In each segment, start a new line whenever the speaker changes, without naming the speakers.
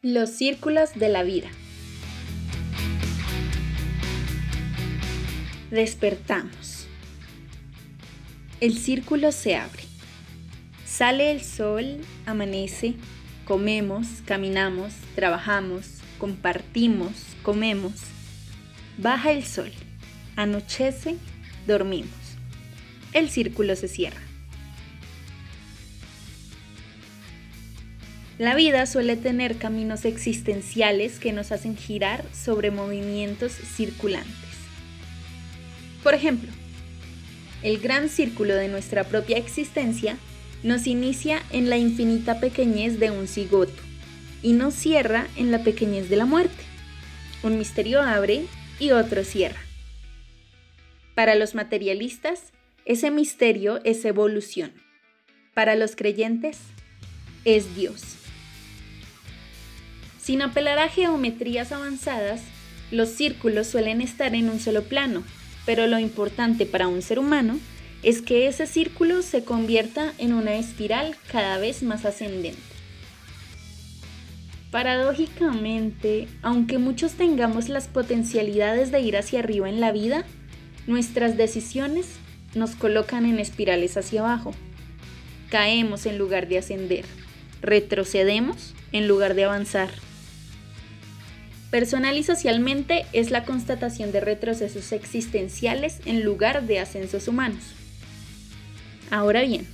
Los círculos de la vida. Despertamos. El círculo se abre. Sale el sol, amanece, comemos, caminamos, trabajamos, compartimos, comemos. Baja el sol, anochece, dormimos. El círculo se cierra. La vida suele tener caminos existenciales que nos hacen girar sobre movimientos circulantes. Por ejemplo, el gran círculo de nuestra propia existencia nos inicia en la infinita pequeñez de un cigoto y nos cierra en la pequeñez de la muerte. Un misterio abre y otro cierra. Para los materialistas, ese misterio es evolución. Para los creyentes, es Dios. Sin apelar a geometrías avanzadas, los círculos suelen estar en un solo plano, pero lo importante para un ser humano es que ese círculo se convierta en una espiral cada vez más ascendente. Paradójicamente, aunque muchos tengamos las potencialidades de ir hacia arriba en la vida, nuestras decisiones nos colocan en espirales hacia abajo. Caemos en lugar de ascender, retrocedemos en lugar de avanzar. Personal y socialmente es la constatación de retrocesos existenciales en lugar de ascensos humanos. Ahora bien,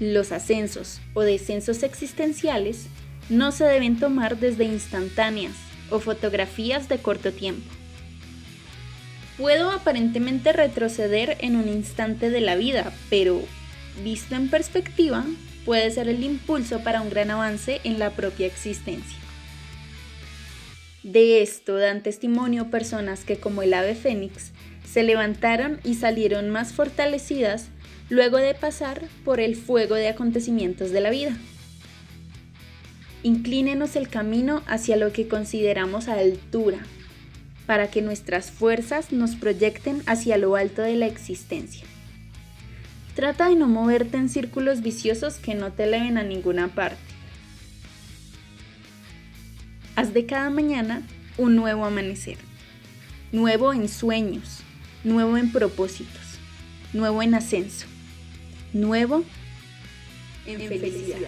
los ascensos o descensos existenciales no se deben tomar desde instantáneas o fotografías de corto tiempo. Puedo aparentemente retroceder en un instante de la vida, pero visto en perspectiva, puede ser el impulso para un gran avance en la propia existencia. De esto dan testimonio personas que como el ave fénix se levantaron y salieron más fortalecidas luego de pasar por el fuego de acontecimientos de la vida. Inclínenos el camino hacia lo que consideramos altura, para que nuestras fuerzas nos proyecten hacia lo alto de la existencia. Trata de no moverte en círculos viciosos que no te eleven a ninguna parte. Haz de cada mañana un nuevo amanecer, nuevo en sueños, nuevo en propósitos, nuevo en ascenso, nuevo en, felicidad.